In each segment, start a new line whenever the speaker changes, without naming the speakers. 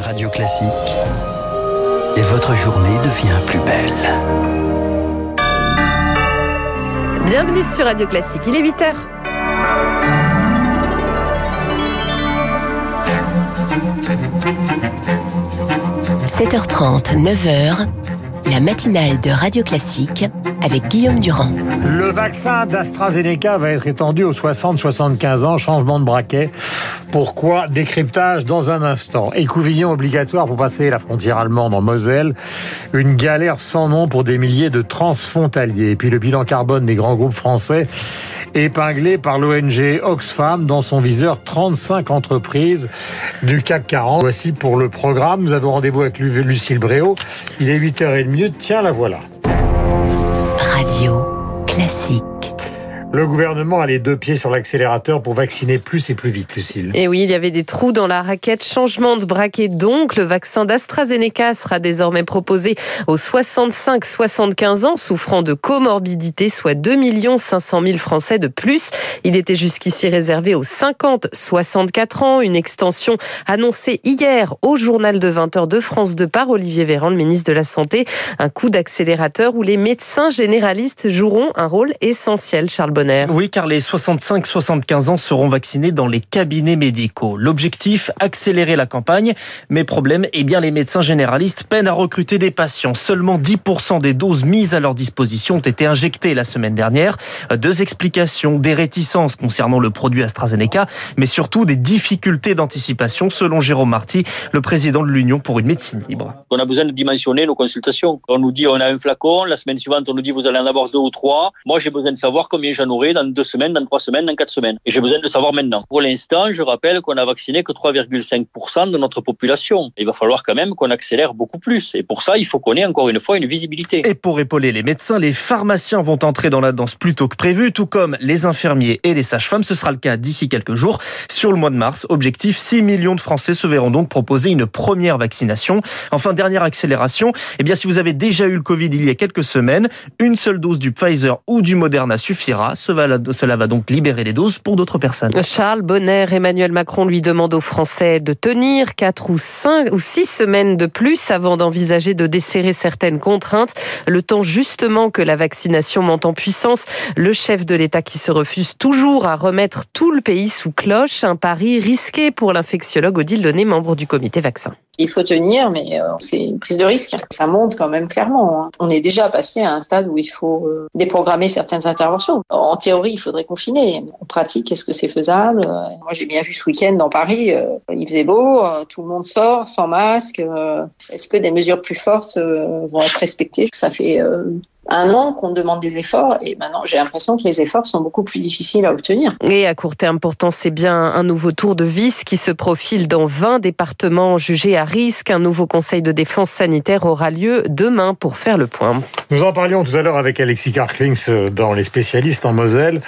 Radio Classique. Et votre journée devient plus belle.
Bienvenue sur Radio Classique, il est 8h.
– 7h30, 9h, la matinale de Radio Classique avec Guillaume Durand.
Le vaccin d'AstraZeneca va être étendu aux 60-75 ans, changement de braquet. Pourquoi Décryptage dans un instant. Écouvillon obligatoire pour passer la frontière allemande en Moselle. Une galère sans nom pour des milliers de transfrontaliers. Et puis le bilan carbone des grands groupes français épinglé par l'ONG Oxfam dans son viseur 35 entreprises du CAC 40. Voici pour le programme. Nous avons rendez-vous avec Lucille Bréau. Il est 8h30. Tiens, la voilà.
Radio classique.
Le gouvernement a les deux pieds sur l'accélérateur pour vacciner plus et plus vite, Lucille.
Et oui, il y avait des trous dans la raquette. Changement de braquet donc. Le vaccin d'AstraZeneca sera désormais proposé aux 65-75 ans souffrant de comorbidité, soit 2 500 000 Français de plus. Il était jusqu'ici réservé aux 50-64 ans. Une extension annoncée hier au journal de 20h de France 2 par Olivier Véran, le ministre de la Santé. Un coup d'accélérateur où les médecins généralistes joueront un rôle essentiel. Charles Bonnet.
Oui, car les 65-75 ans seront vaccinés dans les cabinets médicaux. L'objectif, accélérer la campagne. Mais problème, eh bien, les médecins généralistes peinent à recruter des patients. Seulement 10% des doses mises à leur disposition ont été injectées la semaine dernière. Deux explications, des réticences concernant le produit AstraZeneca, mais surtout des difficultés d'anticipation, selon Jérôme Marty, le président de l'Union pour une médecine libre.
On a besoin de dimensionner nos consultations. On nous dit on a un flacon, la semaine suivante on nous dit vous allez en avoir deux ou trois. Moi j'ai besoin de savoir combien j'en aurai dans deux semaines, dans trois semaines, dans quatre semaines. Et j'ai besoin de savoir maintenant. Pour l'instant, je rappelle qu'on a vacciné que 3,5% de notre population. Il va falloir quand même qu'on accélère beaucoup plus. Et pour ça, il faut qu'on ait encore une fois une visibilité.
Et pour épauler les médecins, les pharmaciens vont entrer dans la danse plus tôt que prévu, tout comme les infirmiers et les sages-femmes. Ce sera le cas d'ici quelques jours. Sur le mois de mars, objectif 6 millions de Français se verront donc proposer une première vaccination. Enfin, dernière accélération. Eh bien, si vous avez déjà eu le Covid il y a quelques semaines, une seule dose du Pfizer ou du Moderna suffira. Cela va donc libérer les doses pour d'autres personnes.
Charles Bonner, Emmanuel Macron lui demande aux Français de tenir 4 ou 5 ou 6 semaines de plus avant d'envisager de desserrer certaines contraintes. Le temps justement que la vaccination monte en puissance. Le chef de l'État qui se refuse toujours à remettre tout le pays sous cloche. Un pari risqué pour l'infectiologue Odile Launay, membre du comité vaccin.
Il faut tenir, mais euh, c'est une prise de risque. Ça monte quand même clairement. Hein. On est déjà passé à un stade où il faut euh, déprogrammer certaines interventions. En théorie, il faudrait confiner. En pratique, est-ce que c'est faisable? Euh, Moi, j'ai bien vu ce week-end dans Paris, il faisait beau, tout le monde sort sans masque. Est-ce que des mesures plus fortes vont être respectées? Ça fait un an qu'on demande des efforts et maintenant j'ai l'impression que les efforts sont beaucoup plus difficiles à obtenir.
Et à court terme, pourtant, c'est bien un nouveau tour de vis qui se profile dans 20 départements jugés à risque. Un nouveau conseil de défense sanitaire aura lieu demain pour faire le point.
Nous en parlions tout à l'heure avec Alexis Karklings euh, dans Les spécialistes en Moselle.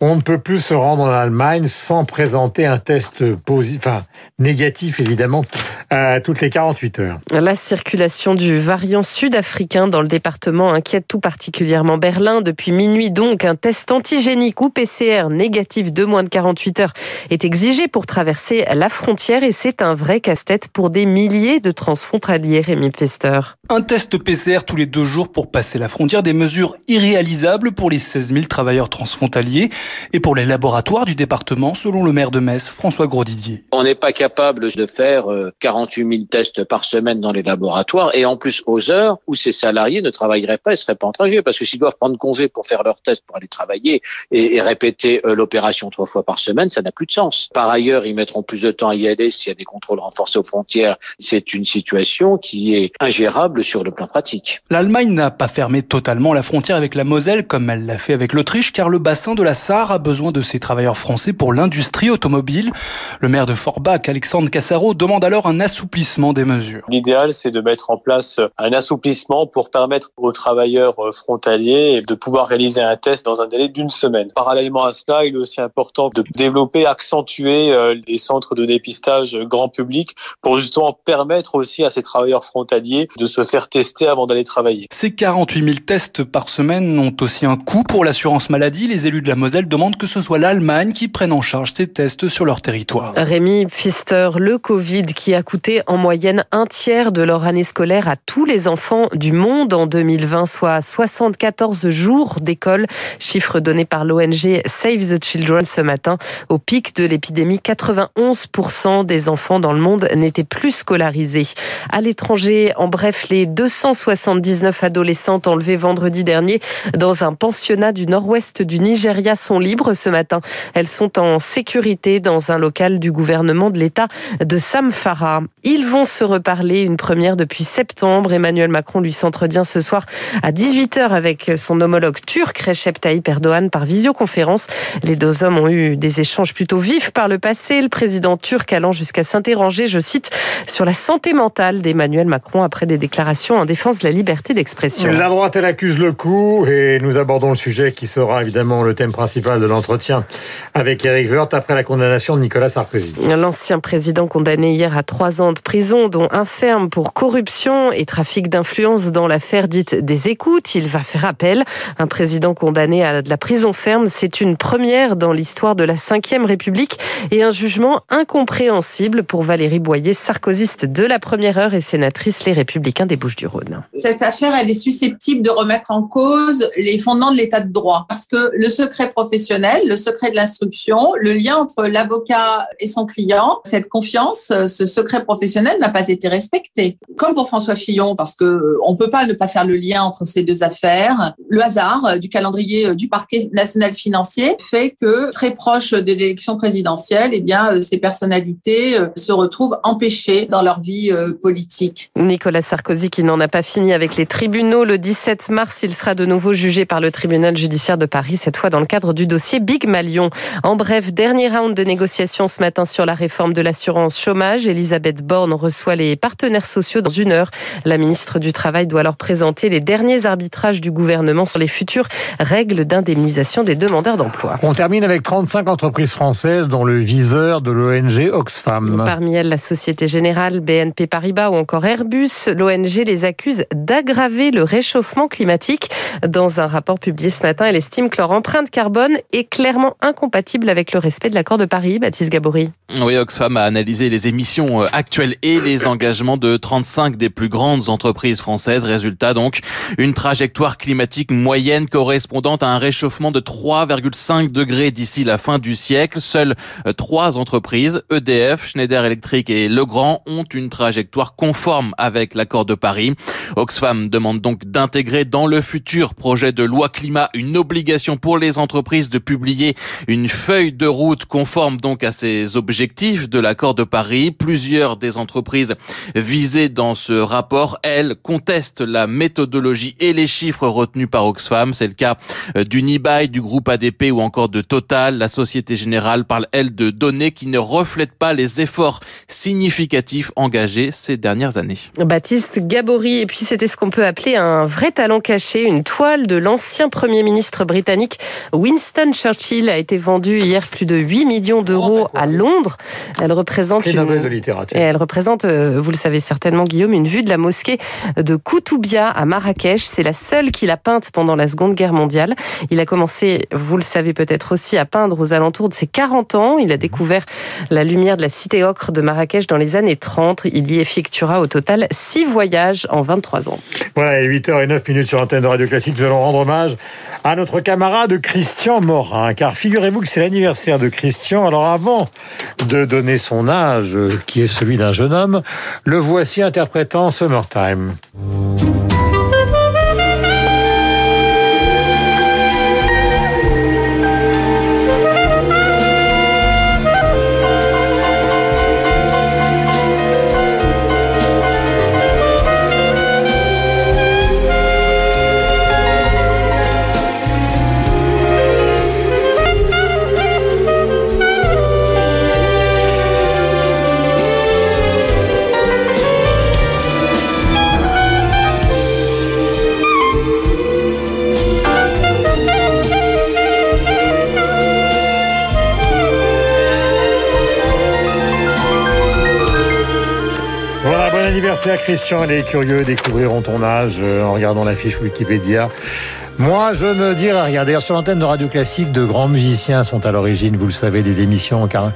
On ne peut plus se rendre en Allemagne sans présenter un test positif, enfin négatif évidemment, à toutes les 48 heures.
La circulation du variant sud-africain dans le département inquiète tout particulièrement Berlin. Depuis minuit donc, un test antigénique ou PCR négatif de moins de 48 heures est exigé pour traverser la frontière et c'est un vrai casse-tête pour des milliers de transfrontaliers, Rémi Pfister.
Un test PCR tous les deux jours pour passer la frontière, des mesures irréalisables pour les 16 000 travailleurs transfrontaliers et pour les laboratoires du département, selon le maire de Metz, François Grosdidier.
On n'est pas capable de faire 48 euh, 000 tests par semaine dans les laboratoires et en plus aux heures où ces salariés ne travailleraient pas et seraient pas en trajet parce que s'ils doivent prendre congé pour faire leurs tests pour aller travailler et, répéter euh, l'opération trois fois par semaine, ça n'a plus de sens. Par ailleurs, ils mettront plus de temps à y aller s'il y a des contrôles renforcés aux frontières. C'est une situation qui est ingérable sur le plan pratique.
L'Allemagne n'a pas fermé totalement la frontière avec la Moselle comme elle l'a fait avec l'Autriche car le bassin de la Sarre a besoin de ses travailleurs français pour l'industrie automobile. Le maire de Forbach, Alexandre Cassaro, demande alors un assouplissement des mesures.
L'idéal, c'est de mettre en place un assouplissement pour permettre aux travailleurs euh, frontaliers de pouvoir réaliser un test dans un délai d'une semaine. Parallèlement à cela, il est aussi important de développer, accentuer euh, les centres de dépistage grand public pour justement permettre aussi à ces travailleurs frontaliers de se faire tester avant d'aller travailler.
Ces 48 000 tests par semaine ont aussi un coût pour l'assurance maladie. Les élus de la Moselle demande que ce soit l'Allemagne qui prenne en charge ces tests sur leur territoire.
Rémi Pfister, le Covid qui a coûté en moyenne un tiers de leur année scolaire à tous les enfants du monde en 2020, soit 74 jours d'école, chiffre donné par l'ONG Save the Children ce matin. Au pic de l'épidémie, 91% des enfants dans le monde n'étaient plus scolarisés. À l'étranger, en bref, les 279 adolescentes enlevées vendredi dernier dans un pensionnat du nord-ouest du Nigeria sont libres ce matin. Elles sont en sécurité dans un local du gouvernement de l'État de Samfara. Ils vont se reparler, une première depuis septembre. Emmanuel Macron lui s'entretient ce soir à 18h avec son homologue turc Recep Tayyip Erdogan par visioconférence. Les deux hommes ont eu des échanges plutôt vifs par le passé, le président turc allant jusqu'à s'interroger, je cite, sur la santé mentale d'Emmanuel Macron après des déclarations en défense de la liberté d'expression.
La droite, elle accuse le coup et nous abordons le sujet qui sera évidemment le thème principal de l'entretien avec Eric Woerth après la condamnation de Nicolas Sarkozy.
L'ancien président condamné hier à trois ans de prison, dont un ferme pour corruption et trafic d'influence dans l'affaire dite des écoutes. Il va faire appel. Un président condamné à de la prison ferme, c'est une première dans l'histoire de la Ve République et un jugement incompréhensible pour Valérie Boyer, sarkozyste de la première heure et sénatrice Les Républicains des Bouches-du-Rhône.
Cette affaire, elle est susceptible de remettre en cause les fondements de l'état de droit parce que le secret professionnel, le secret de l'instruction, le lien entre l'avocat et son client, cette confiance, ce secret professionnel n'a pas été respecté. Comme pour François Fillon, parce que on peut pas ne pas faire le lien entre ces deux affaires. Le hasard du calendrier du parquet national financier fait que très proche de l'élection présidentielle, eh bien, ces personnalités se retrouvent empêchées dans leur vie politique.
Nicolas Sarkozy qui n'en a pas fini avec les tribunaux. Le 17 mars, il sera de nouveau jugé par le tribunal judiciaire de Paris, cette fois dans le cadre du dossier Big Malion. En bref, dernier round de négociations ce matin sur la réforme de l'assurance chômage. Elisabeth Borne reçoit les partenaires sociaux dans une heure. La ministre du Travail doit alors présenter les derniers arbitrages du gouvernement sur les futures règles d'indemnisation des demandeurs d'emploi.
On termine avec 35 entreprises françaises dont le viseur de l'ONG Oxfam.
Parmi elles, la Société Générale, BNP Paribas ou encore Airbus. L'ONG les accuse d'aggraver le réchauffement climatique. Dans un rapport publié ce matin, elle estime que leur empreinte carbone est clairement incompatible avec le respect de l'accord de Paris. Baptiste Gabory.
Oui, Oxfam a analysé les émissions actuelles et les engagements de 35 des plus grandes entreprises françaises. Résultat donc, une trajectoire climatique moyenne correspondant à un réchauffement de 3,5 degrés d'ici la fin du siècle. Seules trois entreprises, EDF, Schneider Electric et Legrand, ont une trajectoire conforme avec l'accord de Paris. Oxfam demande donc d'intégrer dans le futur projet de loi climat une obligation pour les entreprises de publier une feuille de route conforme donc à ces objectifs de l'accord de Paris. Plusieurs des entreprises visées dans ce rapport, elles, contestent la méthodologie et les chiffres retenus par Oxfam. C'est le cas d'Unibail, du groupe ADP ou encore de Total. La Société Générale parle, elle, de données qui ne reflètent pas les efforts significatifs engagés ces dernières années.
Baptiste Gabory, et puis c'était ce qu'on peut appeler un vrai talent caché, une toile de l'ancien Premier ministre britannique Winston Churchill a été vendue hier plus de 8 millions d'euros à Londres. Elle représente une...
De littérature.
Et elle représente, euh, vous le savez certainement Guillaume, une vue de la mosquée de Koutoubia à Marrakech. C'est la seule qu'il a peinte pendant la Seconde Guerre mondiale. Il a commencé, vous le savez peut-être aussi, à peindre aux alentours de ses 40 ans. Il a découvert la lumière de la cité ocre de Marrakech dans les années 30. Il y effectuera au total 6 voyages en 23 ans.
Voilà, 8h09 minutes sur l'antenne de Radio Classique. Nous allons rendre hommage à notre camarade Christian Car figurez-vous que c'est l'anniversaire de Christian. Alors avant de donner son âge, euh, qui est celui d'un jeune homme, le voici interprétant Summertime. Anniversaire Christian. Les curieux découvriront ton âge euh, en regardant la fiche Wikipédia. Moi, je ne dirais rien. D'ailleurs, sur l'antenne de Radio Classique, de grands musiciens sont à l'origine, vous le savez, des émissions, car,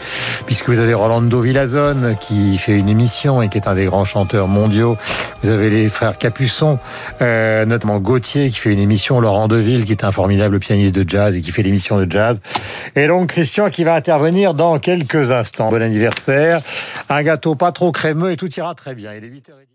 puisque vous avez Rolando Villazone qui fait une émission et qui est un des grands chanteurs mondiaux. Vous avez les frères Capuçon, euh, notamment Gauthier qui fait une émission, Laurent Deville qui est un formidable pianiste de jazz et qui fait l'émission de jazz. Et donc Christian qui va intervenir dans quelques instants. Bon anniversaire. Un gâteau pas trop crémeux et tout ira très bien. Il est 8h10.